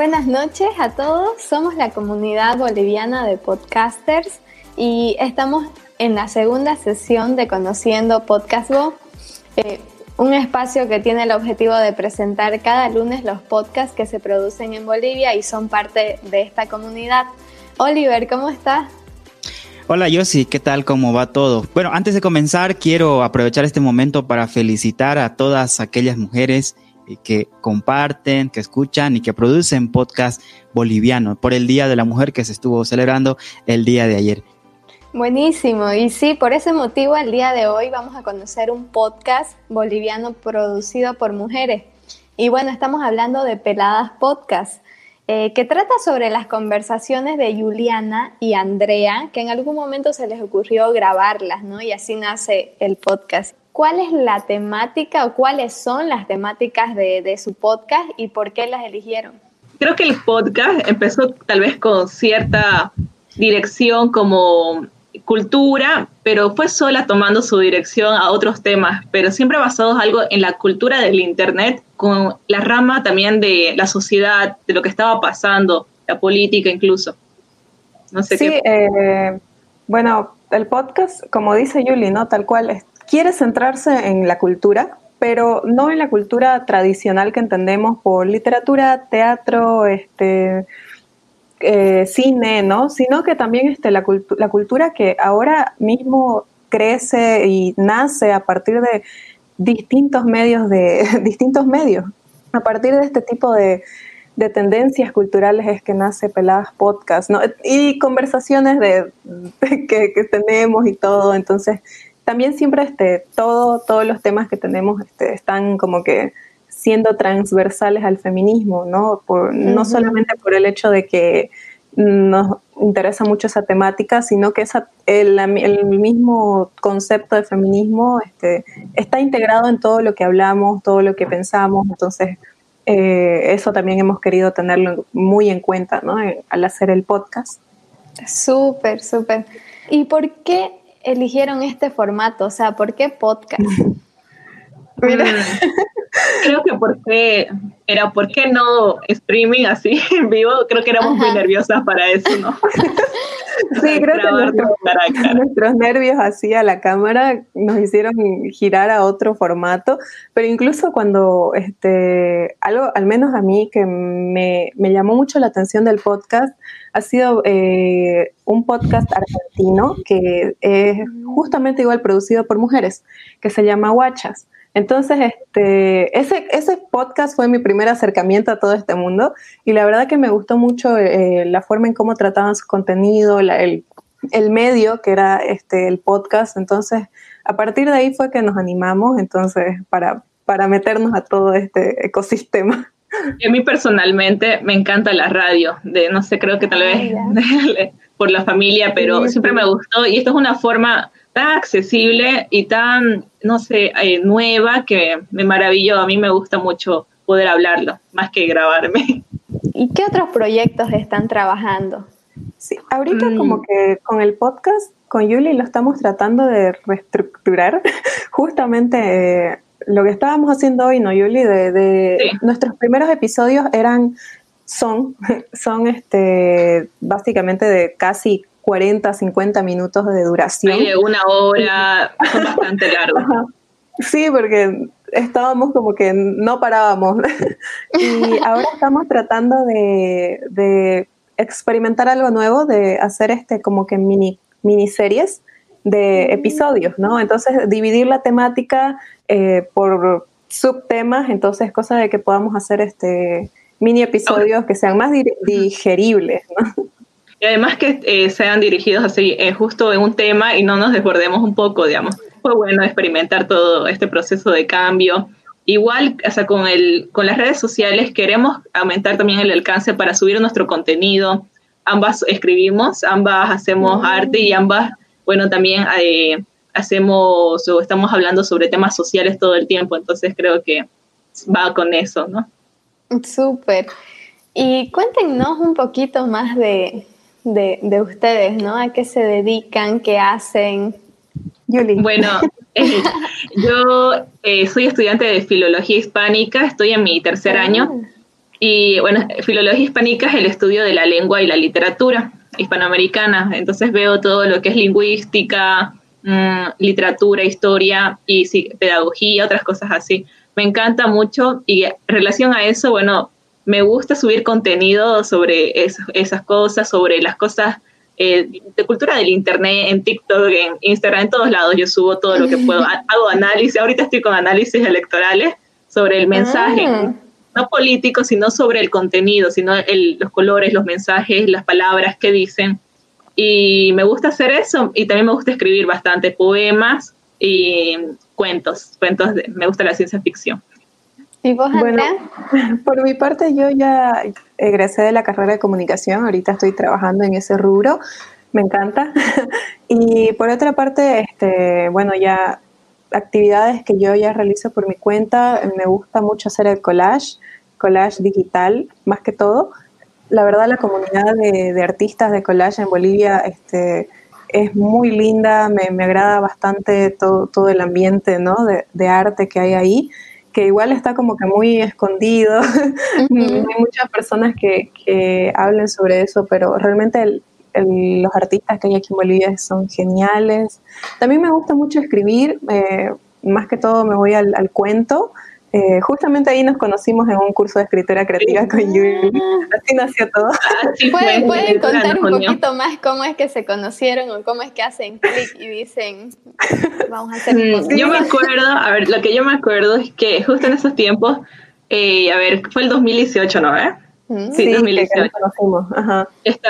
Buenas noches a todos, somos la comunidad boliviana de podcasters y estamos en la segunda sesión de Conociendo Podcast eh, un espacio que tiene el objetivo de presentar cada lunes los podcasts que se producen en Bolivia y son parte de esta comunidad. Oliver, ¿cómo estás? Hola Yossi, ¿qué tal? ¿Cómo va todo? Bueno, antes de comenzar, quiero aprovechar este momento para felicitar a todas aquellas mujeres que comparten, que escuchan y que producen podcast boliviano por el Día de la Mujer que se estuvo celebrando el día de ayer. Buenísimo, y sí, por ese motivo el día de hoy vamos a conocer un podcast boliviano producido por mujeres. Y bueno, estamos hablando de Peladas Podcast, eh, que trata sobre las conversaciones de Juliana y Andrea, que en algún momento se les ocurrió grabarlas, ¿no? Y así nace el podcast. ¿Cuál es la temática o cuáles son las temáticas de, su podcast y por qué las eligieron? Creo que el podcast empezó tal vez con cierta dirección como cultura, pero fue sola tomando su dirección a otros temas, pero siempre basados algo en la cultura del Internet, con la rama también de la sociedad, de lo que estaba pasando, la política incluso. No sé sí, eh, bueno, el podcast, como dice Yuli, ¿no? Tal cual, quiere centrarse en la cultura, pero no en la cultura tradicional que entendemos por literatura, teatro, este, eh, cine, ¿no? Sino que también este, la, la cultura que ahora mismo crece y nace a partir de distintos medios de distintos medios. A partir de este tipo de, de tendencias culturales es que nace Peladas Podcast, ¿no? Y conversaciones de, que, que, tenemos y todo. Entonces, también siempre este, todo, todos los temas que tenemos este, están como que siendo transversales al feminismo, ¿no? Por, No solamente por el hecho de que nos interesa mucho esa temática, sino que esa, el, el, mismo concepto de feminismo este, está integrado en todo lo que hablamos, todo lo que pensamos, entonces eh, eso también hemos querido tenerlo muy en cuenta ¿no? al hacer el podcast. Súper, súper. ¿Y por qué eligieron este formato? O sea, ¿por qué podcast? Mira. Creo que porque era, ¿por qué no streaming así en vivo? Creo que éramos muy nerviosas para eso, ¿no? Sí, creo que nuestros, nervios así a la cámara nos hicieron girar a otro formato, pero incluso cuando, este, algo, al menos a mí que me, me llamó mucho la atención del podcast, ha sido eh, un podcast argentino que es justamente igual producido por mujeres, que se llama Guachas. Entonces, este, ese, ese podcast fue mi primer acercamiento a todo este mundo y la verdad que me gustó mucho eh, la forma en cómo trataban su contenido, el, el, medio que era este, el podcast. Entonces, a partir de ahí fue que nos animamos entonces para, para meternos a todo este ecosistema. a mí personalmente me encanta la radio, de no sé, creo que tal vez por la familia, pero siempre me gustó y esto es una forma tan accesible y tan, no sé, eh, nueva que me maravilló. A mí me gusta mucho poder hablarlo, más que grabarme. ¿Y qué otros proyectos están trabajando? Sí, ahorita mm. como que con el podcast, con Yuli lo estamos tratando de reestructurar. Justamente eh, lo que estábamos haciendo hoy, ¿no, Yuli? De, nuestros primeros episodios eran, son, son este, básicamente de casi 40, 50 minutos de duración. Una hora, son bastante largos. Sí, porque estábamos como que no parábamos. y ahora estamos tratando de, experimentar algo nuevo, de hacer este como que mini miniseries de mm. episodios, ¿no? Entonces, dividir la temática eh, por subtemas, entonces, cosa de que podamos hacer este mini episodios que sean más digeribles, ¿no? Y además que eh, sean dirigidos así, eh, justo en un tema y no nos desbordemos un poco, digamos. Fue bueno experimentar todo este proceso de cambio. Igual, o sea, con, el, con las redes sociales queremos aumentar también el alcance para subir nuestro contenido. Ambas escribimos, ambas hacemos arte y ambas, bueno, también eh, hacemos o estamos hablando sobre temas sociales todo el tiempo. Entonces creo que va con eso, ¿no? Súper. Y cuéntenos un poquito más de, de, ustedes, ¿no? ¿A qué se dedican? ¿Qué hacen? Bueno, eh, yo eh, soy estudiante de Filología Hispánica, estoy en mi tercer ah. año Y bueno, filología hispánica es el estudio de la lengua y la literatura hispanoamericana. Entonces veo todo lo que es lingüística, mm, literatura, historia y sí, pedagogía, otras cosas así. Me encanta mucho y en relación a eso, bueno, me gusta subir contenido sobre esas cosas, sobre las cosas eh, de cultura del internet, en TikTok, en Instagram, en todos lados. Yo subo todo lo que puedo. Hago análisis, ahorita estoy con análisis electorales sobre el mensaje. Ah. No político, sino sobre el contenido, sino los colores, los mensajes, las palabras que dicen. Y me gusta hacer eso y también me gusta escribir bastante poemas y cuentos. cuentos me gusta la ciencia ficción. ¿Y vos, Bueno, por mi parte, yo ya egresé de la carrera de comunicación, ahorita estoy trabajando en ese rubro, me encanta. y por otra parte, este, bueno, ya actividades que yo ya realizo por mi cuenta, me gusta mucho hacer el collage, collage digital, más que todo. La verdad, la comunidad de, artistas de collage en Bolivia este, es muy linda, me, me agrada bastante todo, todo el ambiente ¿no? de, de arte que hay ahí que igual está como que muy escondido. hay muchas personas que, que, hablen sobre eso, pero realmente los artistas que hay aquí en Bolivia son geniales. También me gusta mucho escribir, eh, más que todo me voy al, al cuento. Eh, justamente ahí nos conocimos en un curso de escritura creativa con Yuri. Así nació todo. ¿Pueden, ¿Pueden, contar un poquito más cómo es que se conocieron o cómo es que hacen clic y dicen, vamos a hacer un mm, Yo me acuerdo, a ver, lo que yo me acuerdo es que justo en esos tiempos, eh, a ver, fue el 2018, ¿no? Eh? Sí, 2018. Ajá.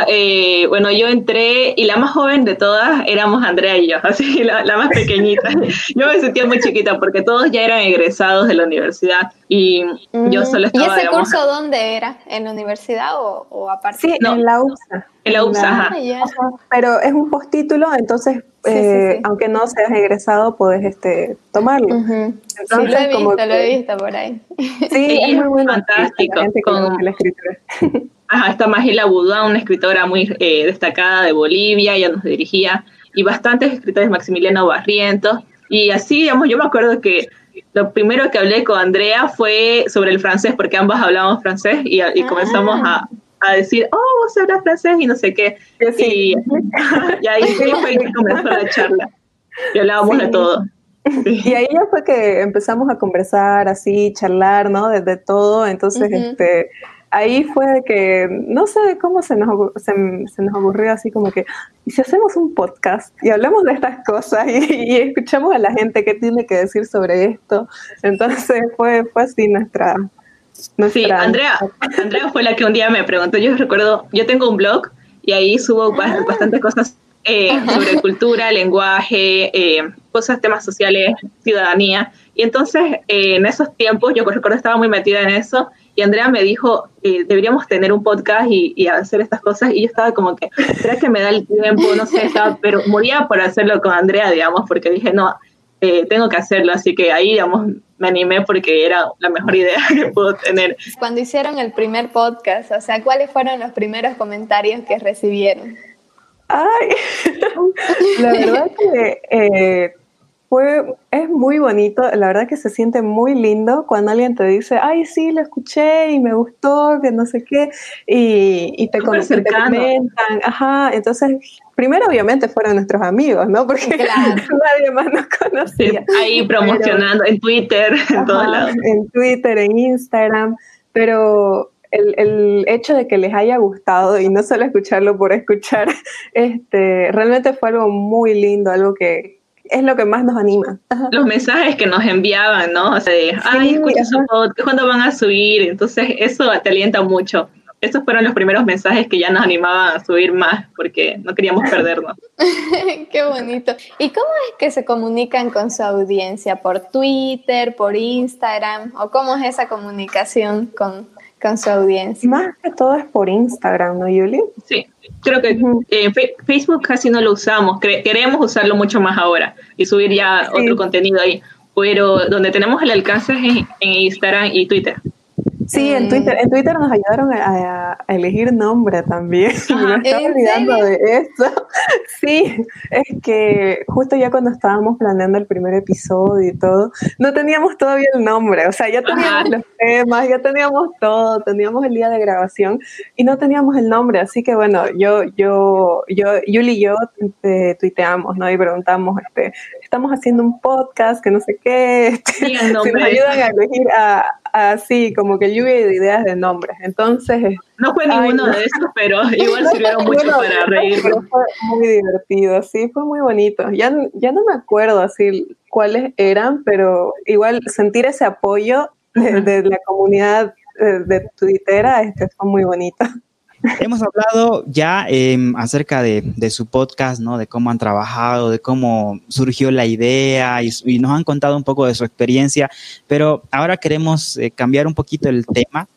eh, bueno, yo entré y la más joven de todas éramos Andrea y yo, así, la, la más pequeñita. yo me sentía muy chiquita porque todos ya eran egresados de la universidad y yo solo estaba. ¿Y ese curso dónde era? ¿En la universidad o, o aparte? Sí, en la UPSA. En la UPSA, Pero es un postítulo, entonces, eh, aunque no seas egresado, puedes este, tomarlo. Entonces, sí, lo he visto, lo he visto por ahí. Sí, es muy bueno. Fantástico. Con, la escritura. Ajá, está Magela Budá, una escritora muy eh, destacada de Bolivia, ella nos dirigía, y bastantes escritores, Maximiliano Barrientos, y así, digamos, yo me acuerdo que lo primero que hablé con Andrea fue sobre el francés, porque ambas hablábamos francés y, y comenzamos a, a decir, oh, vos hablas francés y no sé qué. Y, y ahí fue que comenzó la charla. Y hablábamos de todo. Y ahí ya fue que empezamos a conversar así, charlar, ¿no? Desde todo. Entonces, este, ahí fue que, no sé cómo se nos, se, nos ocurrió así como que, ¿y si hacemos un podcast y hablamos de estas cosas y, escuchamos a la gente qué tiene que decir sobre esto? Entonces fue, fue así nuestra, Sí, Andrea, Andrea fue la que un día me preguntó, yo recuerdo, yo tengo un blog y ahí subo bastantes cosas eh, sobre cultura, lenguaje, eh, cosas, temas sociales, ciudadanía. Y entonces, eh, en esos tiempos, yo recuerdo estaba muy metida en eso y Andrea me dijo, deberíamos tener un podcast y, hacer estas cosas. Y yo estaba como que, ¿será que me da el tiempo? No sé, estaba, pero moría por hacerlo con Andrea, digamos, porque dije, no, tengo que hacerlo. Así que ahí, digamos, me animé porque era la mejor idea que puedo tener. Cuando hicieron el primer podcast, o sea, ¿cuáles fueron los primeros comentarios que recibieron? Ay, la verdad que eh, fue, es muy bonito, la verdad que se siente muy lindo cuando alguien te dice, ay, sí, lo escuché y me gustó, que no sé qué, y, y te, te comentan, ajá, entonces primero obviamente fueron nuestros amigos, ¿no? Porque nadie más nos conocía. Ahí promocionando en Twitter, en todos lados. En Twitter, en Instagram, pero el, el, hecho de que les haya gustado y no solo escucharlo por escuchar, este, realmente fue algo muy lindo, algo que es lo que más nos anima. Los mensajes que nos enviaban, ¿no? O sea, de, ay, escucha su podcast, ¿cuándo van a subir? Entonces, eso te alienta mucho esos fueron los primeros mensajes que ya nos animaban a subir más porque no queríamos perdernos. Qué bonito. ¿Y cómo es que se comunican con su audiencia? ¿Por Twitter, por Instagram? ¿O cómo es esa comunicación con, con su audiencia? Más que todo es por Instagram, ¿no, Yuli? Sí, creo que eh, Facebook casi no lo usamos. queremos usarlo mucho más ahora y subir ya otro contenido ahí. Pero donde tenemos el alcance es en Instagram y Twitter. Sí, en Twitter, en Twitter nos ayudaron a, elegir nombre también. me estaba olvidando de esto. Sí, es que justo ya cuando estábamos planeando el primer episodio y todo, no teníamos todavía el nombre. O sea, ya teníamos los temas, ya teníamos todo, teníamos el día de grabación y no teníamos el nombre. Así que bueno, yo, yo, yo, Yuli y yo te, tuiteamos, ¿no? Y preguntamos, este, estamos haciendo un podcast que no sé qué, este, nos ayudan a elegir a, así como que lluvia de ideas de nombres. Entonces, no fue ninguno de esos, pero igual sirvieron mucho para reírnos. Fue muy divertido, sí, fue muy bonito. Ya, ya no me acuerdo así cuáles eran, pero igual sentir ese apoyo de, la comunidad de, de Twittera este, fue muy bonito. Hemos hablado ya em, acerca de, su podcast, ¿no? De cómo han trabajado, de cómo surgió la idea y, nos han contado un poco de su experiencia, pero ahora queremos eh, cambiar un poquito el tema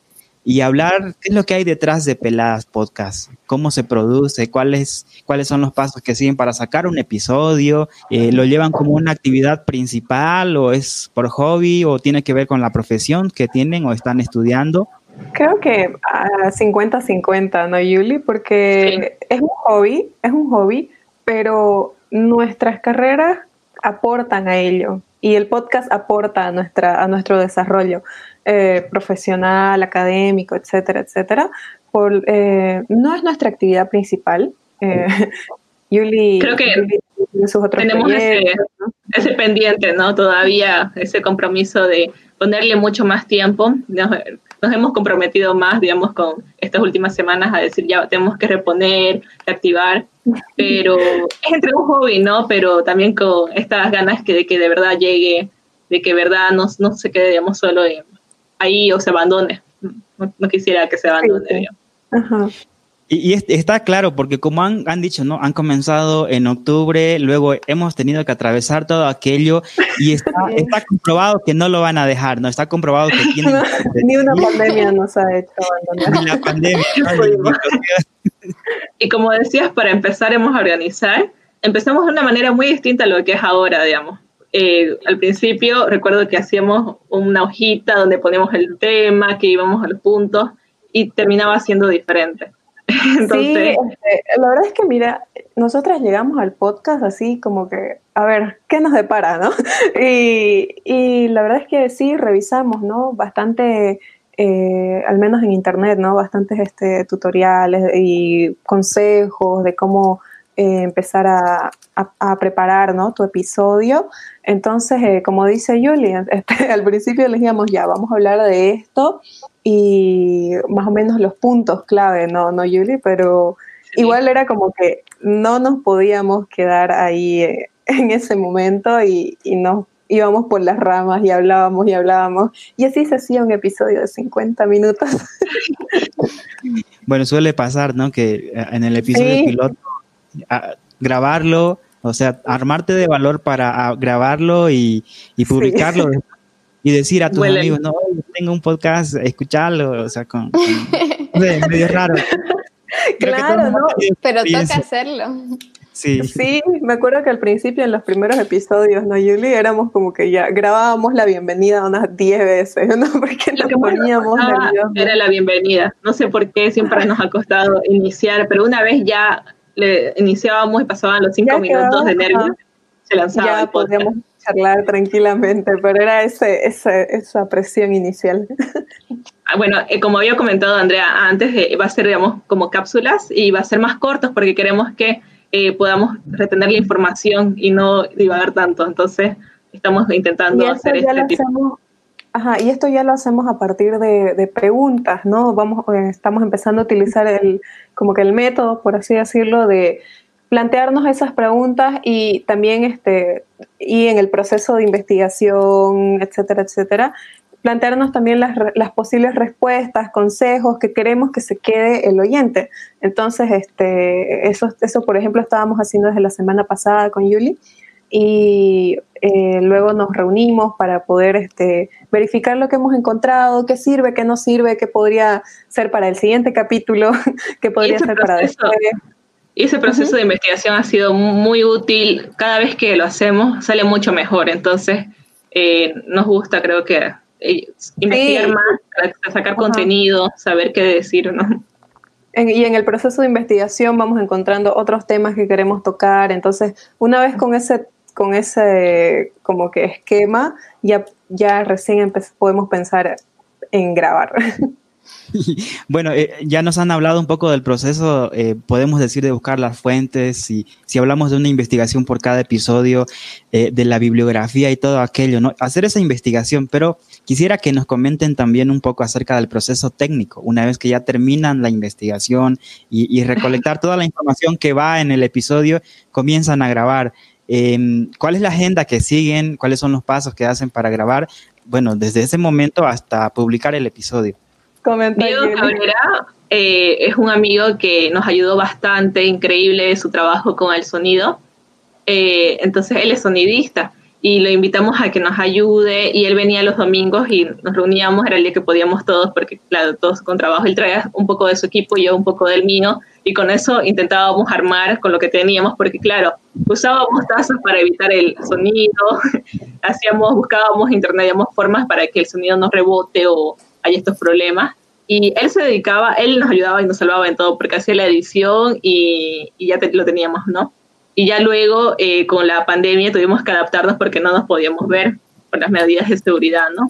y hablar qué es lo que hay detrás de Peladas Podcast, cómo se produce, cuáles, cuáles son los pasos que siguen para sacar un episodio, eh, lo llevan como una actividad principal o es por hobby o tiene que ver con la profesión que tienen o están estudiando. Creo que a 50-50, ¿no, Yuli? Porque es un hobby, es un hobby, pero nuestras carreras aportan a ello y el podcast aporta a, nuestra, a nuestro desarrollo eh, profesional, académico, etcétera, etcétera. Por, eh, no es nuestra actividad principal. Eh, Yuli, Creo que tenemos ese, pendiente, ¿no? Todavía ese compromiso de ponerle mucho más tiempo nos hemos comprometido más, digamos, con estas últimas semanas a decir ya tenemos que reponer, activar, pero es entre un hobby, ¿no? Pero también con estas ganas que, de que de verdad llegue, de que de verdad no, no se quede, digamos, solo ahí o se abandone. No, quisiera que se abandone, digamos. Ajá. Y, está claro, porque como han, han, dicho, ¿no? Han comenzado en octubre, luego hemos tenido que atravesar todo aquello y está, está comprobado que no lo van a dejar, ¿no? Está comprobado que tienen... Ni una pandemia nos ha hecho abandonar. Ni la pandemia. y como decías, para empezar hemos a organizar, empezamos de una manera muy distinta a lo que es ahora, digamos. Eh, al principio recuerdo que hacíamos una hojita donde poníamos el tema, que íbamos a los puntos y terminaba siendo diferente sí, este, la verdad es que mira, nosotras llegamos al podcast así como que, a ver, ¿qué nos depara, no? Y, la verdad es que sí, revisamos, ¿no? Bastante, eh, al menos en internet, ¿no? Bastantes este, tutoriales y consejos de cómo eh, empezar a, preparar, ¿no? Tu episodio. Entonces, eh, como dice Julia, este, al principio le dijimos, ya, vamos a hablar de esto y más o menos los puntos clave, ¿no, no Yuli? Pero igual era como que no nos podíamos quedar ahí eh, en ese momento y, y nos íbamos por las ramas y hablábamos y hablábamos. Y así se hacía un episodio de 50 minutos. Bueno, suele pasar, ¿no? Que en el episodio piloto, grabarlo, o sea, armarte de valor para grabarlo y, y publicarlo y decir a tus amigos, no, tengo un podcast, escucharlo, o sea, con, medio raro. claro, ¿no? Pero toca hacerlo. Sí. sí, me acuerdo que al principio en los primeros episodios, ¿no, Yuli? Éramos como que ya grabábamos la bienvenida unas 10 veces, ¿no? Porque nos poníamos Era la bienvenida. No sé por qué siempre nos ha costado iniciar, pero una vez ya le iniciábamos y pasaban los 5 minutos de nervios, se lanzaba ya el podcast charlar tranquilamente, pero era ese, esa presión inicial. Ah, bueno, eh, como había comentado Andrea antes, eh, va a ser, digamos, como cápsulas y va a ser más cortos porque queremos que eh, podamos retener la información y no divagar tanto. Entonces, estamos intentando hacer este tipo. Ajá, y esto ya lo hacemos a partir de, preguntas, ¿no? Vamos, estamos empezando a utilizar el, como que el método, por así decirlo, de plantearnos esas preguntas y también este, y en el proceso de investigación, etcétera, etcétera, plantearnos también las, las, posibles respuestas, consejos que queremos que se quede el oyente. Entonces, este, eso, eso, por ejemplo, estábamos haciendo desde la semana pasada con Yuli y eh, luego nos reunimos para poder este, verificar lo que hemos encontrado, qué sirve, qué no sirve, qué podría ser para el siguiente capítulo, qué podría ser para después. Y ese proceso de investigación ha sido muy útil. Cada vez que lo hacemos sale mucho mejor. Entonces, eh, nos gusta, creo que eh, investigar más, para sacar contenido, saber qué decir, ¿no? y en el proceso de investigación vamos encontrando otros temas que queremos tocar. Entonces, una vez con ese, con ese como que esquema, ya, ya recién podemos pensar en grabar. Bueno, eh, ya nos han hablado un poco del proceso, eh, podemos decir de buscar las fuentes, y si hablamos de una investigación por cada episodio, eh, de la bibliografía y todo aquello, ¿no? Hacer esa investigación, pero quisiera que nos comenten también un poco acerca del proceso técnico, una vez que ya terminan la investigación y recolectar toda la información que va en el episodio, comienzan a grabar. Em, ¿Cuál es la agenda que siguen? ¿Cuáles son los pasos que hacen para grabar? Bueno, desde ese momento hasta publicar el episodio. Diego Cabrera eh, es un amigo que nos ayudó bastante, increíble su trabajo con el sonido. Eh, entonces él es sonidista y lo invitamos a que nos ayude y él venía los domingos y nos reuníamos, era el día que podíamos todos, porque claro, todos con trabajo, él traía un poco de su equipo y yo un poco del mío y con eso intentábamos armar con lo que teníamos, porque claro, usábamos tazas para evitar el sonido, hacíamos, buscábamos, internetíamos formas para que el sonido no rebote o hay estos problemas. Y él se dedicaba, él nos ayudaba y nos salvaba en todo, porque hacía la edición y, ya lo teníamos, ¿no? Y ya luego, eh, con la pandemia, tuvimos que adaptarnos porque no nos podíamos ver por las medidas de seguridad, ¿no?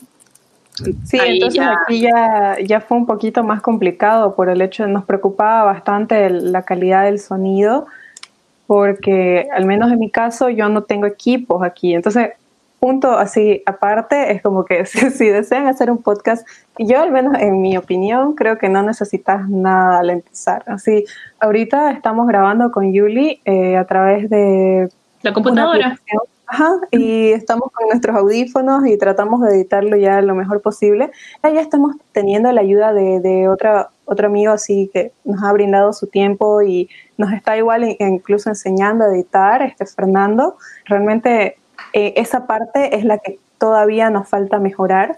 Sí, entonces aquí ya, ya fue un poquito más complicado por el hecho de nos preocupaba bastante la calidad del sonido, porque al menos en mi caso yo no tengo equipos aquí, entonces punto así aparte es como que si, desean hacer un podcast, yo al menos en mi opinión creo que no necesitas nada al empezar. Así, ahorita estamos grabando con Yuli eh, a través de la computadora. Ajá, y estamos con nuestros audífonos y tratamos de editarlo ya lo mejor posible. Ya estamos teniendo la ayuda de, de otra, otro amigo así que nos ha brindado su tiempo y nos está igual incluso enseñando a editar, este Fernando. Realmente eh, esa parte es la que todavía nos falta mejorar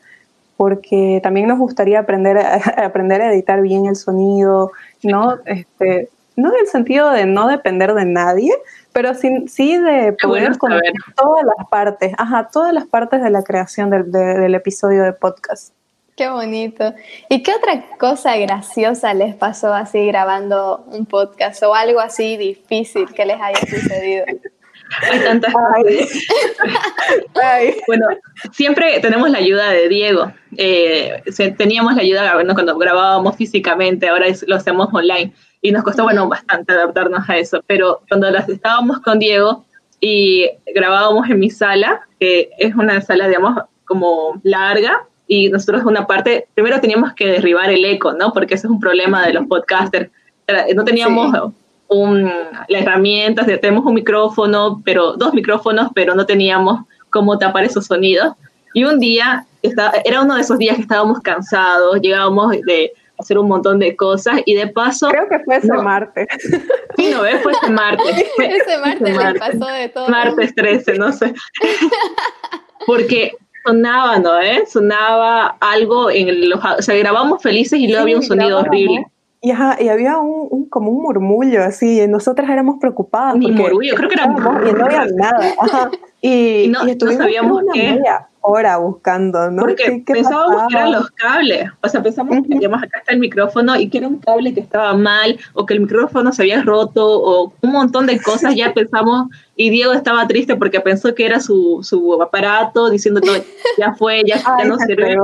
porque también nos gustaría aprender a, aprender a editar bien el sonido, ¿no? Este, no en el sentido de no depender de nadie, pero sí, sí de poder conocer todas las partes, ajá, todas las partes de la creación del, del episodio de podcast. Qué bonito. ¿Y qué otra cosa graciosa les pasó así grabando un podcast o algo así difícil que les haya sucedido? Hay tantas Bueno, siempre tenemos la ayuda de Diego. Eh, teníamos la ayuda cuando grabábamos físicamente, ahora lo hacemos online. Y nos costó, bueno, bastante adaptarnos a eso. Pero cuando las estábamos con Diego y grabábamos en mi sala, que es una sala, digamos, como larga, y nosotros una parte, primero teníamos que derribar el eco, ¿no? Porque ese es un problema de los podcasters. No teníamos un, las herramientas, tenemos un micrófono, pero dos micrófonos, pero no teníamos cómo tapar esos sonidos. Y un día, era uno de esos días que estábamos cansados, llegábamos de hacer un montón de cosas y de paso... Creo que fue ese martes. Sí, no, fue ese martes. ese martes, martes. pasó de todo. Martes 13, no sé. Porque sonaba, ¿no? ¿Eh? Sonaba algo en los... O sea, grabamos felices y luego había un sonido horrible. Y, y había un, como un murmullo así, y nosotras éramos preocupadas. Ni murmullo, creo que era... Y no había nada. Y, no, sabíamos qué hora buscando, ¿no? Porque pensábamos que eran los cables, o sea, pensamos que, digamos, acá está el micrófono y que era un cable que estaba mal, o que el micrófono se había roto, o un montón de cosas, ya pensamos, y Diego estaba triste porque pensó que era su, su aparato, diciendo que ya fue, ya, no sirve.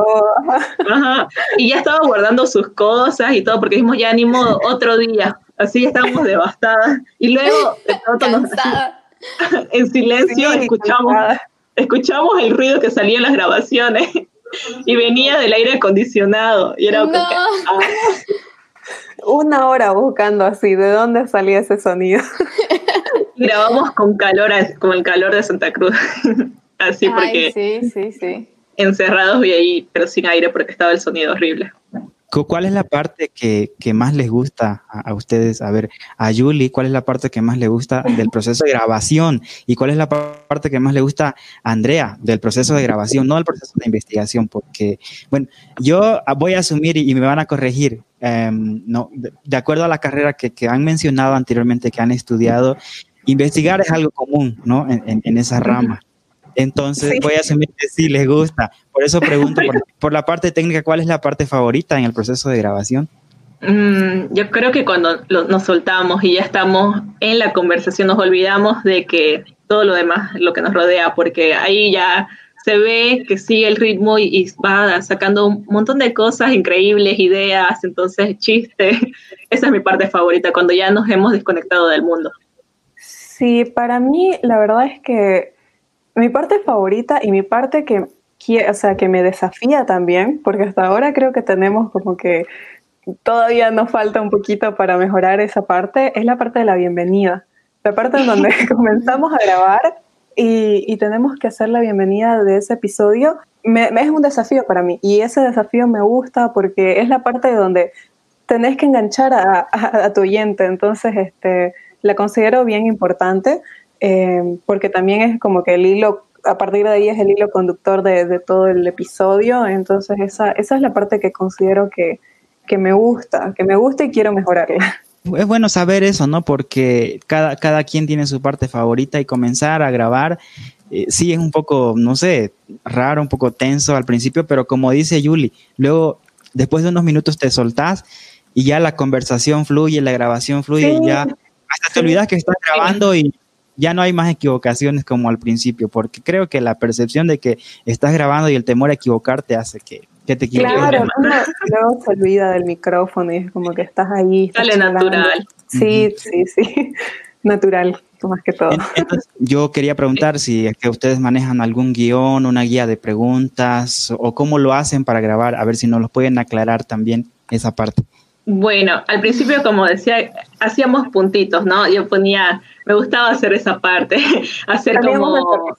Ajá. Y ya estaba guardando sus cosas y todo, porque dijimos, ya ni modo, otro día, así estábamos devastadas. Y luego, de pronto nos, en silencio, escuchamos escuchamos el ruido que salía en las grabaciones y venía del aire acondicionado. Y era ah. Una hora buscando así, ¿de dónde salía ese sonido? Grabamos con calor, con el calor de Santa Cruz. así porque sí, sí, sí. encerrados y ahí, pero sin aire porque estaba el sonido horrible. ¿Cuál es la parte que, más les gusta a, ustedes? A ver, a Julie, ¿cuál es la parte que más le gusta del proceso de grabación? ¿Y cuál es la parte que más le gusta a Andrea del proceso de grabación, no del proceso de investigación? Porque, bueno, yo voy a asumir y, me van a corregir, em, no, de, acuerdo a la carrera que, han mencionado anteriormente, que han estudiado, investigar es algo común, ¿no? En, en esa rama. Entonces voy a asumir que sí les gusta. Por eso pregunto por, la parte técnica, ¿cuál es la parte favorita en el proceso de grabación? Mm, yo creo que cuando nos soltamos y ya estamos en la conversación nos olvidamos de que todo lo demás, lo que nos rodea, porque ahí ya se ve que sigue el ritmo y, va sacando un montón de cosas increíbles, ideas, entonces chistes. Esa es mi parte favorita, cuando ya nos hemos desconectado del mundo. Sí, para mí la verdad es que mi parte favorita y mi parte que, o sea, que me desafía también, porque hasta ahora creo que tenemos como que todavía nos falta un poquito para mejorar esa parte, es la parte de la bienvenida. La parte en donde comenzamos a grabar y, tenemos que hacer la bienvenida de ese episodio, me, es un desafío para mí. Y ese desafío me gusta porque es la parte donde tenés que enganchar a, tu oyente. Entonces, este, la considero bien importante eh, porque también es como que el hilo a partir de ahí es el hilo conductor de, todo el episodio, entonces esa, esa es la parte que considero que, que me gusta, que me gusta y quiero mejorarla. Es bueno saber eso, ¿no? Porque cada, cada quien tiene su parte favorita y comenzar a grabar, eh, sí es un poco, no sé, raro, un poco tenso al principio, pero como dice Yuli, luego, después de unos minutos te soltás y ya la conversación fluye, la grabación fluye y ya hasta te olvidas que estás grabando y ya no hay más equivocaciones como al principio, porque creo que la percepción de que estás grabando y el temor a equivocarte hace que que te Claro, luego se olvida del micrófono y es como que estás ahí. Sale natural. Sí, sí, sí, natural, más que todo. Entonces, yo quería preguntar si es que ustedes manejan algún guion, una guía de preguntas o cómo lo hacen para grabar, a ver si nos lo pueden aclarar también esa parte. Bueno, al principio, como decía, hacíamos puntitos, ¿no? Yo ponía, me gustaba hacer esa parte, hacer como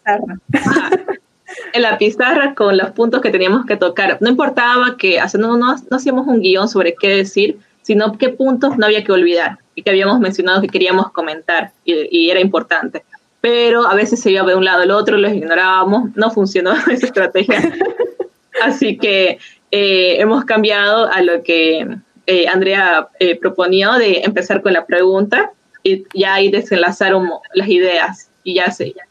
en la pizarra con los puntos que teníamos que tocar. No importaba que no, no, hacíamos un guion sobre qué decir, sino qué puntos no había que olvidar y que habíamos mencionado que queríamos comentar y, era importante. Pero a veces se iba de un lado al otro, los ignorábamos, no funcionó esa estrategia. Así que eh, hemos cambiado a lo que eh, Andrea eh, proponía de empezar con la pregunta y ya ahí desenlazar las ideas y ya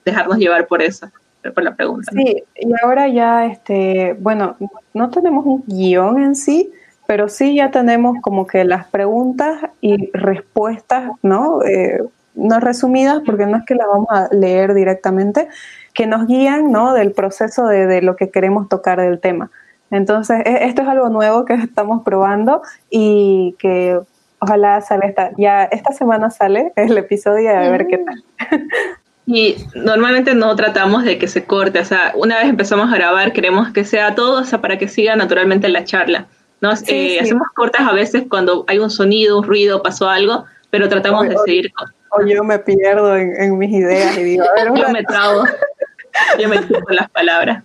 dejarnos llevar por eso por la pregunta. Sí, y ahora ya, este, bueno, no tenemos un guion en sí, pero sí ya tenemos como que las preguntas y respuestas, ¿no? Eh, no resumidas, porque no es que las vamos a leer directamente, que nos guían, ¿no? Del proceso de lo que queremos tocar del tema. Entonces, e, esto es algo nuevo que estamos probando y que ojalá salga esta, ya esta semana sale el episodio a ver qué tal. Y normalmente no tratamos de que se corte, o sea, una vez empezamos a grabar queremos que sea todo, o sea, para que siga naturalmente la charla. ¿no? Eh, hacemos cortas a veces cuando hay un sonido, un ruido, pasó algo, pero tratamos de seguir. O, yo me pierdo en, mis ideas y digo, a ver, yo me trago, yo me con las palabras.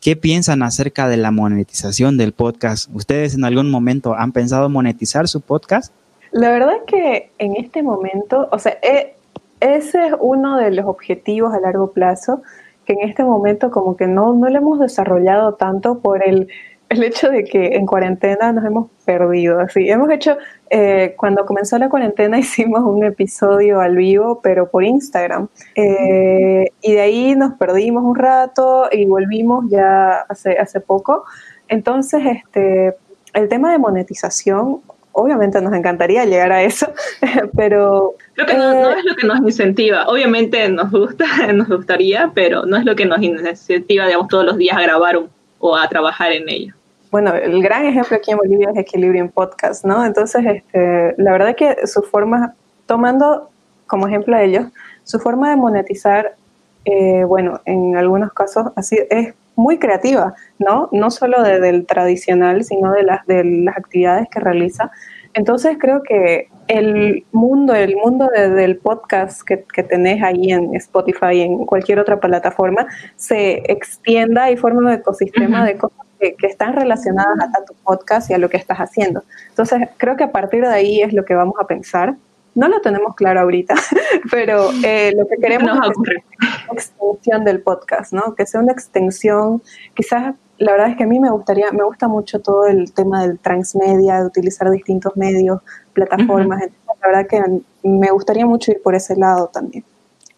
¿Qué piensan acerca de la monetización del podcast? ¿Ustedes en algún momento han pensado monetizar su podcast? La verdad es que en este momento, o sea, he, ese es uno de los objetivos a largo plazo que en este momento como que no, no lo hemos desarrollado tanto por el, el hecho de que en cuarentena nos hemos perdido. Así, hemos hecho, eh, cuando comenzó la cuarentena hicimos un episodio al vivo, pero por Instagram. Eh, y de ahí nos perdimos un rato y volvimos ya hace, hace poco. Entonces, este, el tema de monetización obviamente nos encantaría llegar a eso, pero... Creo que no, eh, es lo que nos incentiva. Obviamente nos gusta, nos gustaría, pero no es lo que nos incentiva, digamos, todos los días a grabar o a trabajar en ello. Bueno, el gran ejemplo aquí en Bolivia es Equilibrium Podcast, ¿no? Entonces, este, la verdad que su forma, tomando como ejemplo a ellos, su forma de monetizar, eh, bueno, en algunos casos así es muy creativa, ¿no? No solo de, del tradicional, sino de las, de las actividades que realiza. Entonces creo que el mundo, el mundo del podcast que, que, tenés ahí en Spotify y en cualquier otra plataforma, se extienda y forma un ecosistema de cosas que, que, están relacionadas a, tu podcast y a lo que estás haciendo. Entonces creo que a partir de ahí es lo que vamos a pensar. No lo tenemos claro ahorita, pero eh, lo que queremos es una extensión del podcast, ¿no? Que sea una extensión, quizás la verdad es que a mí me gustaría, me gusta mucho todo el tema del transmedia, de utilizar distintos medios, plataformas. la verdad que me gustaría mucho ir por ese lado también.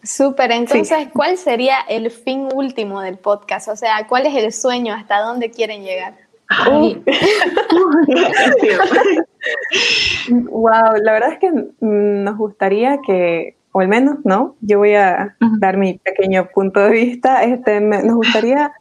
Súper, entonces, ¿cuál sería el fin último del podcast? O sea, ¿cuál es el sueño? ¿Hasta dónde quieren llegar? wow, la verdad es que nos gustaría que, o al menos, ¿no? Yo voy a dar mi pequeño punto de vista. Este, nos gustaría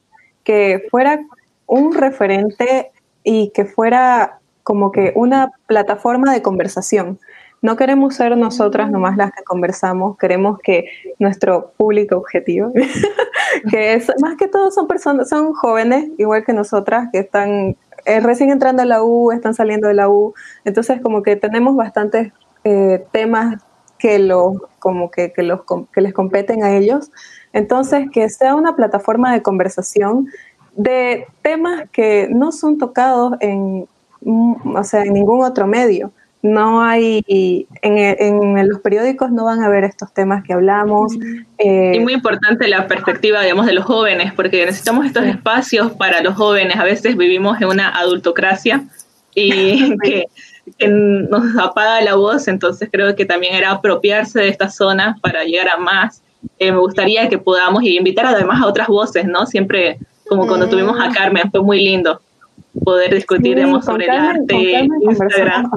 que fuera un referente y que fuera como que una plataforma de conversación. No queremos ser nosotras nomás las que conversamos, queremos que nuestro público objetivo, que es más que todo son personas, son jóvenes, igual que nosotras, que están eh, recién entrando a la U, están saliendo de la U, entonces como que tenemos bastantes eh, temas que, lo, como que, que, los, que les competen a ellos. Entonces, que sea una plataforma de conversación de temas que no son tocados en, o sea, en ningún otro medio no hay, en, los periódicos no van a ver estos temas que hablamos. Eh, y muy importante la perspectiva, digamos, de los jóvenes, porque necesitamos estos espacios para los jóvenes. A veces vivimos en una adultocracia y que, nos apaga la voz, entonces creo que también era apropiarse de esta zona para llegar a más. Eh, me gustaría que podamos invitar además a otras voces, ¿no? Siempre, como cuando mm. tuvimos a Carmen, fue muy lindo poder discutir sobre el arte, Instagram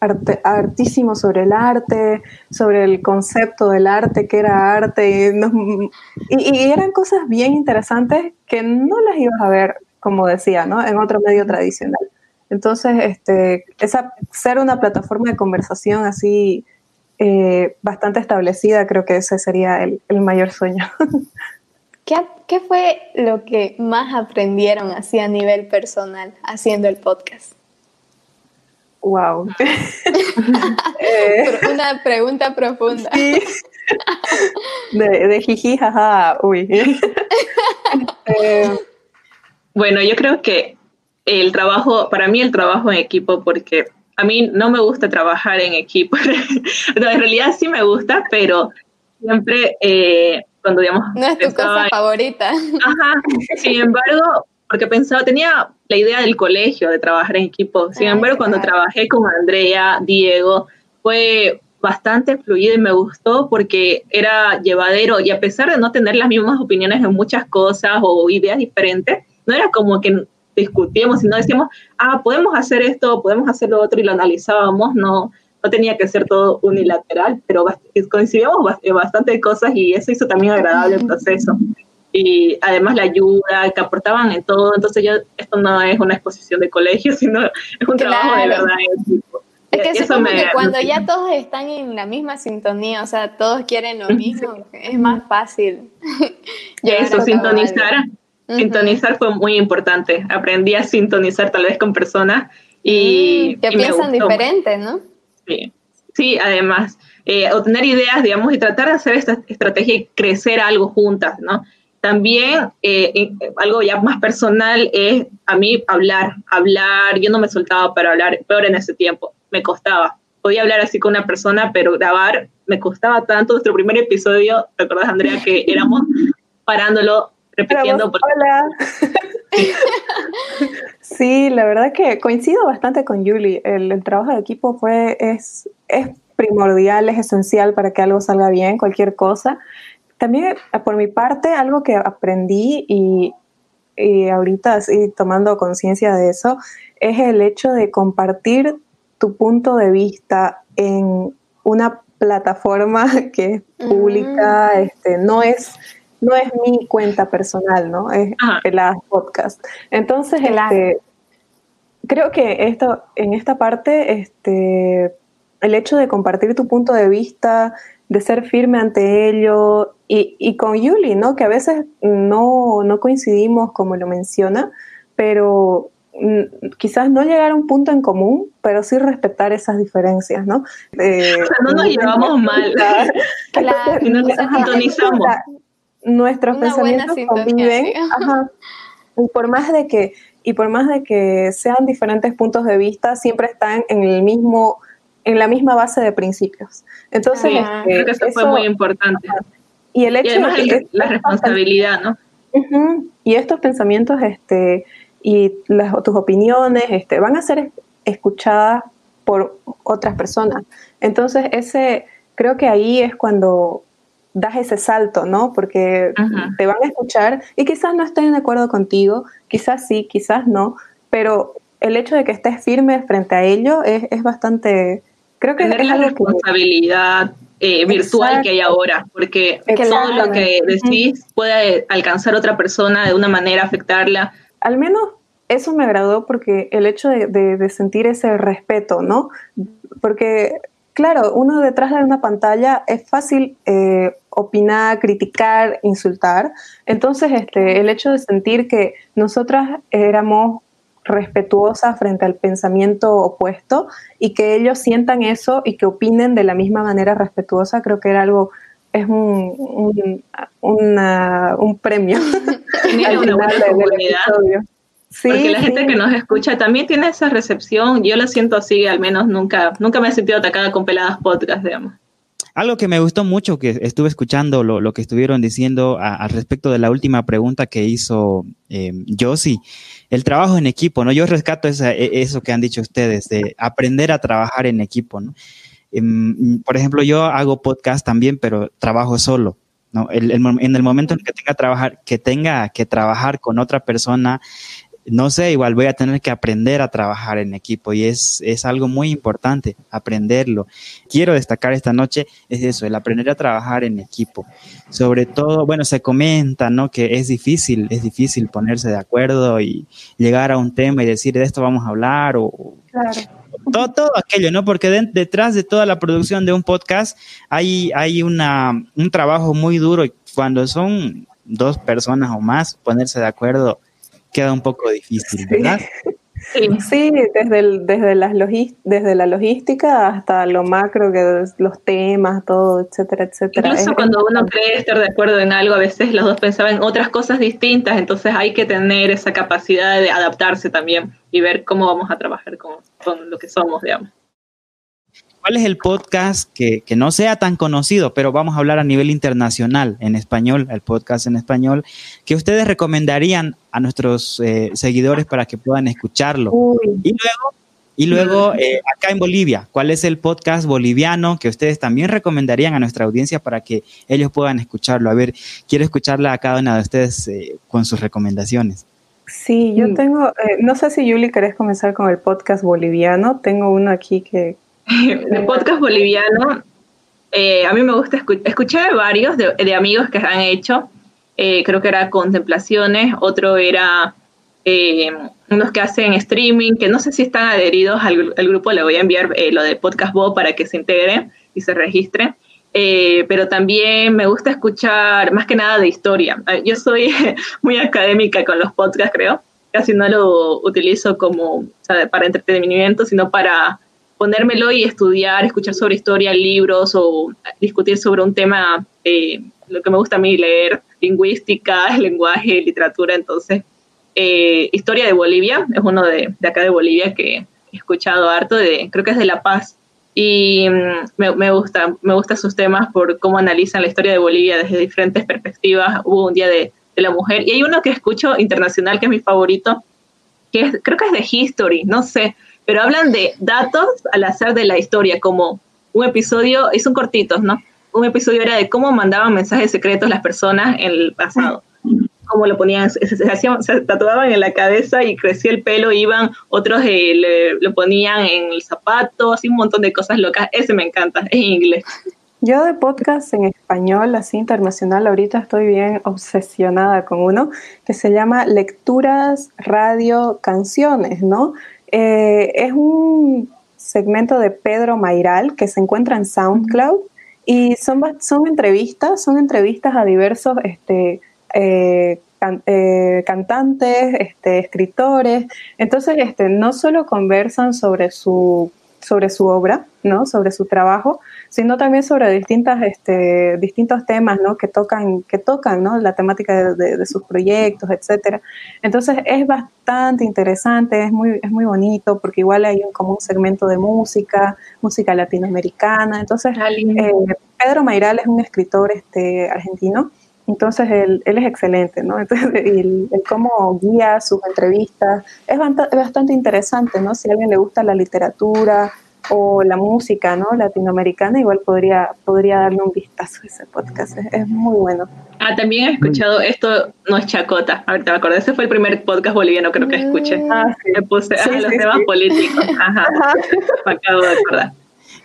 arte, artísimo sobre el arte, sobre el concepto del arte, que era arte, y, eran cosas bien interesantes que no las ibas a ver, como decía, ¿no? en otro medio tradicional. Entonces, este, esa, ser una plataforma de conversación así eh, bastante establecida, creo que ese sería el, mayor sueño. ¿Qué, ¿Qué, fue lo que más aprendieron así a nivel personal haciendo el podcast? Wow. Eh, una pregunta profunda. De, de jiji, jaja, uy. Eh, bueno, yo creo que el trabajo, para mí el trabajo en equipo, porque a mí no me gusta trabajar en equipo. en realidad sí me gusta, pero siempre eh, cuando digamos... No es tu cosa favorita. Ajá. Sin embargo, porque pensaba, tenía la idea del colegio, de trabajar en equipo. Sin embargo, cuando trabajé con Andrea, Diego, fue bastante fluido y me gustó porque era llevadero y a pesar de no tener las mismas opiniones en muchas cosas o ideas diferentes, no era como que discutíamos, sino decíamos, ah, podemos hacer esto, podemos hacer lo otro y lo analizábamos, no, no tenía que ser todo unilateral, pero coincidíamos bastante cosas y eso hizo también agradable el proceso y además la ayuda que aportaban en todo. Entonces yo, esto no es una exposición de colegio, sino es un trabajo de verdad Es que Eso supongo que cuando ya todos están en la misma sintonía, o sea, todos quieren lo mismo, es más fácil. Eso, sintonizar. Sintonizar fue muy importante. Aprendí a sintonizar tal vez con personas y... Mm, que piensan diferente, ¿no? Sí, sí además. Eh, obtener ideas, digamos, y tratar de hacer esta estrategia y crecer algo juntas, ¿no? También eh, algo ya más personal es a mí hablar, hablar, yo no me soltaba para hablar, peor en ese tiempo, me costaba. Podía hablar así con una persona, pero grabar me costaba tanto. Nuestro primer episodio, ¿te acuerdas, Andrea, que éramos parándolo, repitiendo? Hola. sí, la verdad que coincido bastante con Julie. El, trabajo de equipo fue, es, es primordial, es esencial para que algo salga bien, cualquier cosa. También eh, por mi parte, algo que aprendí y, ahorita sí tomando conciencia de eso, es el hecho de compartir tu punto de vista en una plataforma que es pública, mm. este, no es no es mi cuenta personal, ¿no? Es la podcast. Entonces, este, creo que esto, en esta parte, este, el hecho de compartir tu punto de vista, de ser firme ante ello, y, con Yuli, ¿no? Que a veces no, coincidimos como lo menciona, pero mm, quizás no llegar a un punto en común, pero sí respetar esas diferencias, ¿no? Eh, no nos llevamos mal, claro, nos sintonizamos. Nuestros pensamientos conviven, y por más de que y por más de que sean diferentes puntos de vista, siempre están en el mismo en la misma base de principios. Entonces, este, creo que eso, fue muy importante. Y el hecho de la responsabilidad, ¿no? Y estos pensamientos, este, y las, tus opiniones, este, van a ser escuchadas por otras personas. Entonces, ese, creo que ahí es cuando das ese salto, ¿no? Porque te van a escuchar y quizás no estén de acuerdo contigo, quizás sí, quizás no, pero el hecho de que estés firme frente a ello es, es bastante, creo que Tener es la responsabilidad eh, virtual que hay ahora, porque todo lo que decís puede alcanzar a otra persona de una manera, afectarla. Al menos eso me agradó porque el hecho de, de sentir ese respeto, ¿no? Porque Claro, uno detrás de una pantalla es fácil eh, opinar, criticar, insultar. Entonces, este, el hecho de sentir que nosotras éramos respetuosas frente al pensamiento opuesto y que ellos sientan eso y que opinen de la misma manera respetuosa, creo que era algo, es un, un, un premio. una buena comunidad. Porque la gente que nos escucha también tiene esa recepción. Yo la siento así, al menos nunca, nunca me he sentido atacada con peladas podcast, digamos. Algo que me gustó mucho, que estuve escuchando lo, que estuvieron diciendo al respecto de la última pregunta que hizo eh, Josie, el trabajo en equipo, ¿no? Yo rescato e, eso que han dicho ustedes, de aprender a trabajar en equipo, ¿no? Em, por ejemplo, yo hago podcast también, pero trabajo solo. ¿no? en el momento en que tenga, trabajar, que tenga que trabajar con otra persona, no sé, igual voy a tener que aprender a trabajar en equipo y es, es algo muy importante aprenderlo. Quiero destacar esta noche es eso, el aprender a trabajar en equipo. Sobre todo, bueno, se comenta, ¿no? Que es difícil, es difícil ponerse de acuerdo y llegar a un tema y decir, de esto vamos a hablar o... Todo, todo aquello, ¿no? Porque detrás de toda la producción de un podcast hay, hay una, un trabajo muy duro y cuando son dos personas o más, ponerse de acuerdo queda un poco difícil, ¿verdad? Sí, desde, el, desde, las desde la logística hasta lo macro, que los temas, todo, etcétera, etcétera. Incluso cuando uno cree estar de acuerdo en algo, a veces los dos pensaban en otras cosas distintas, entonces hay que tener esa capacidad de adaptarse también y ver cómo vamos a trabajar con, con lo que somos, digamos. ¿Cuál es el podcast que, no sea tan conocido, pero vamos a hablar a nivel internacional, en español, el podcast en español, que ustedes recomendarían a nuestros eh, seguidores para que puedan escucharlo? Y luego, y luego eh, acá en Bolivia, ¿cuál es el podcast boliviano que ustedes también recomendarían a nuestra audiencia para que ellos puedan escucharlo? A ver, quiero escucharla a cada una de ustedes eh, con sus recomendaciones. Sí, yo mm. tengo, no sé si Yuli querés comenzar con el podcast boliviano, tengo uno aquí que, de podcast boliviano, eh, a mí me gusta escuchar, escuché varios de, amigos que han hecho, eh, creo que era Contemplaciones, otro era eh, unos que hacen streaming, que no sé si están adheridos al, grupo, le voy a enviar lo de Podcast Bo para que se integre y se registre. pero también me gusta escuchar más que nada de historia. Yo soy muy académica con los podcasts, creo. Casi no lo utilizo como para entretenimiento, sino para ponérmelo y estudiar, escuchar sobre historia, libros o discutir sobre un tema, eh, lo que me gusta a mí leer, lingüística, lenguaje, literatura, entonces, eh, Historia de Bolivia, es uno de, de, acá de Bolivia que he escuchado harto, de, creo que es de La Paz, y mm, me, me, gusta, me gustan sus temas por cómo analizan la historia de Bolivia desde diferentes perspectivas, hubo un día de, de la mujer, y hay uno que escucho internacional que es mi favorito, que es, creo que es de History, no sé, pero hablan de datos al azar de la historia, como un episodio, y son cortitos, ¿no? Un episodio era de cómo mandaban mensajes secretos las personas en el pasado, cómo lo ponían, se, se, tatuaban en la cabeza y crecía el pelo, iban, otros eh, lo ponían en el zapato, así un montón de cosas locas, ese me encanta, es en inglés. Yo de podcast en español, así internacional, ahorita estoy bien obsesionada con uno que se llama Lecturas Radio Canciones, ¿no? Eh, es un segmento de Pedro Mairal que se encuentra en SoundCloud y son, son entrevistas, son entrevistas a diversos este, eh, eh, cantantes, este, escritores. Entonces, este, no solo conversan sobre su, sobre su obra, ¿no? sobre su trabajo, sino también sobre distintas, este, distintos temas ¿no? que tocan, que tocan ¿no? la temática de, sus proyectos, etc. Entonces es bastante interesante, es muy, es muy bonito, porque igual hay como un segmento de música, música latinoamericana. Entonces, ah, eh, Pedro Mairal es un escritor este, argentino. Entonces él, él, es excelente, ¿no? Entonces, el, cómo guía sus entrevistas es bastante interesante, ¿no? Si a alguien le gusta la literatura, o la música ¿no? latinoamericana, igual podría, podría darle un vistazo a ese podcast, es, muy bueno. Ah, también he escuchado esto, no es chacota, ahorita me acordé, ese fue el primer podcast boliviano creo que escuché. Mm. Ah, Me puse a los temas políticos, ajá, me acabo de acordar.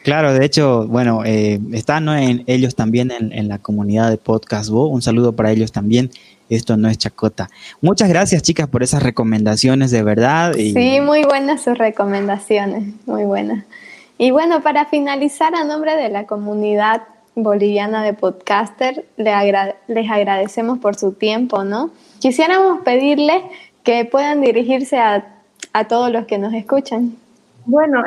Claro, de hecho, bueno, eh, están en, ellos también en, la comunidad de Podcast Bo. Un saludo para ellos también esto no es chacota. Muchas gracias, chicas, por esas recomendaciones, de verdad. Sí, muy buenas sus recomendaciones, muy buenas. Y bueno, para finalizar, a nombre de la comunidad boliviana de podcaster, les, agradecemos por su tiempo, ¿no? Quisiéramos pedirles que puedan dirigirse a, todos los que nos escuchan. Bueno,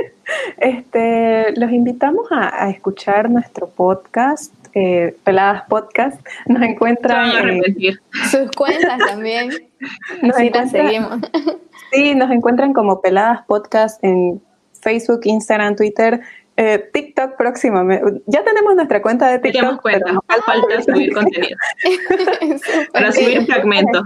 este, los invitamos a escuchar nuestro podcast eh, Peladas Podcast. Nos encuentran. sus cuentas también. Nos seguimos. Sí, nos encuentran como Peladas Podcast en Facebook, Instagram, Twitter. Eh, TikTok próximamente. Ya tenemos nuestra cuenta de TikTok. Tenemos cuenta, falta subir contenido. Para subir fragmentos.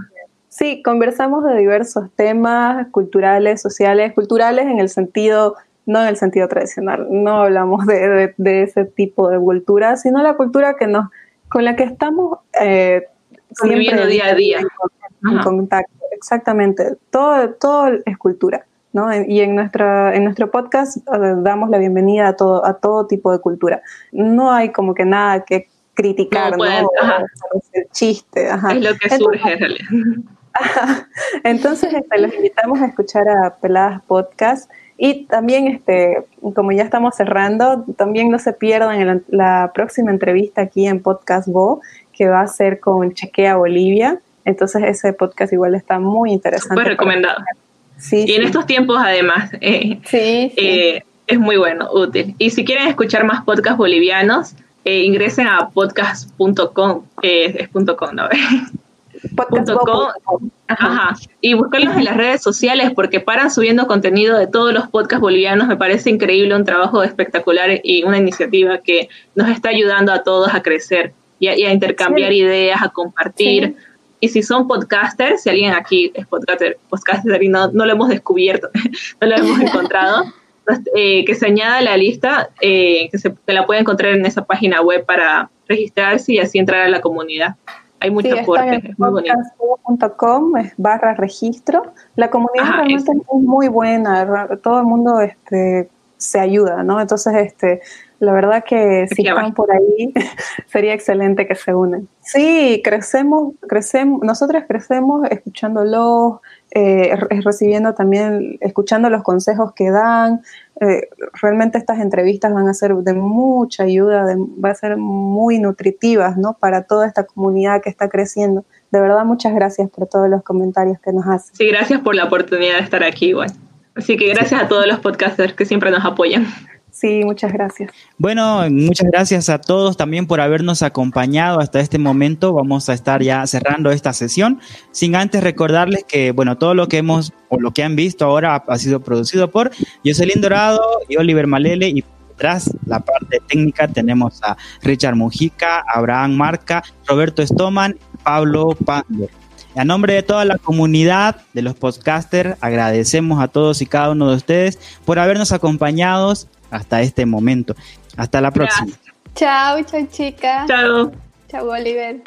Sí, conversamos de diversos temas culturales, sociales, culturales en el sentido no en el sentido tradicional, no hablamos de, ese tipo de cultura, sino la cultura que nos, con la que estamos eh, siempre día a día. En, contacto, exactamente, todo, todo es cultura. ¿no? Y en, nuestra, en nuestro podcast eh, damos la bienvenida a todo, a todo tipo de cultura. No hay como que nada que criticar, ¿no? El chiste. Es lo que surge en realidad. Entonces, este, los invitamos a escuchar a Peladas Podcast y también, este, como ya estamos cerrando, también no se pierdan la, próxima entrevista aquí en Podcast Bo, que va a ser con Chequea Bolivia. Entonces ese podcast igual está muy interesante. Muy recomendado. Sí, y en estos tiempos además eh, eh, es muy bueno, útil. Y si quieren escuchar más podcasts bolivianos, eh, ingresen a podcast.com, es .com, ¿no? podcast.com Ajá. Y buscarlos en las redes sociales porque paran subiendo contenido de todos los podcasts bolivianos. Me parece increíble, un trabajo espectacular y una iniciativa que nos está ayudando a todos a crecer y a, intercambiar ideas, a compartir. Y si son podcasters, si alguien aquí es podcaster, podcaster y no, no lo hemos descubierto, no lo hemos encontrado, eh, que se añada a la lista, eh, que, se, que la puede encontrar en esa página web para registrarse y así entrar a la comunidad. Hay mucho sí, aporte, es muy es barra registro. La comunidad ah, realmente es muy buena, todo el mundo este, se ayuda, ¿no? Entonces, este, la verdad que si están por ahí, sería excelente que se unen. Sí, crecemos, crecemos, nosotros crecemos escuchándolos, eh, recibiendo también, escuchando los consejos que dan. Eh, realmente estas entrevistas van a ser de mucha ayuda, de, va a ser muy nutritivas, ¿no? Para toda esta comunidad que está creciendo. De verdad, muchas gracias por todos los comentarios que nos hacen. Sí, gracias por la oportunidad de estar aquí igual. Así que gracias a todos los podcasters que siempre nos apoyan. Sí, muchas gracias. Bueno, muchas gracias a todos también por habernos acompañado hasta este momento. Vamos a estar ya cerrando esta sesión, sin antes recordarles que, bueno, todo lo que hemos o lo que han visto ahora ha, sido producido por Jocelyn Dorado y Oliver Malele y detrás la parte técnica tenemos a Richard Mujica, Abraham Marca, Roberto Stoman, Pablo Pander. A nombre de toda la comunidad de los podcasters, agradecemos a todos y cada uno de ustedes por habernos acompañado hasta este momento. Hasta la próxima. Chao, chao chica. Chao. Chao Oliver.